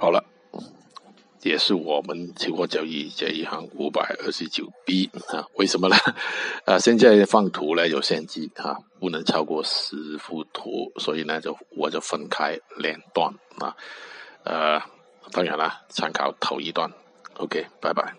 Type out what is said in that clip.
好了，也是我们期货交易这一行五百二十九 B 啊？为什么呢？啊，现在放图呢有限制啊，不能超过十幅图，所以呢就我就分开两段啊，呃，当然了，参考头一段。OK，拜拜。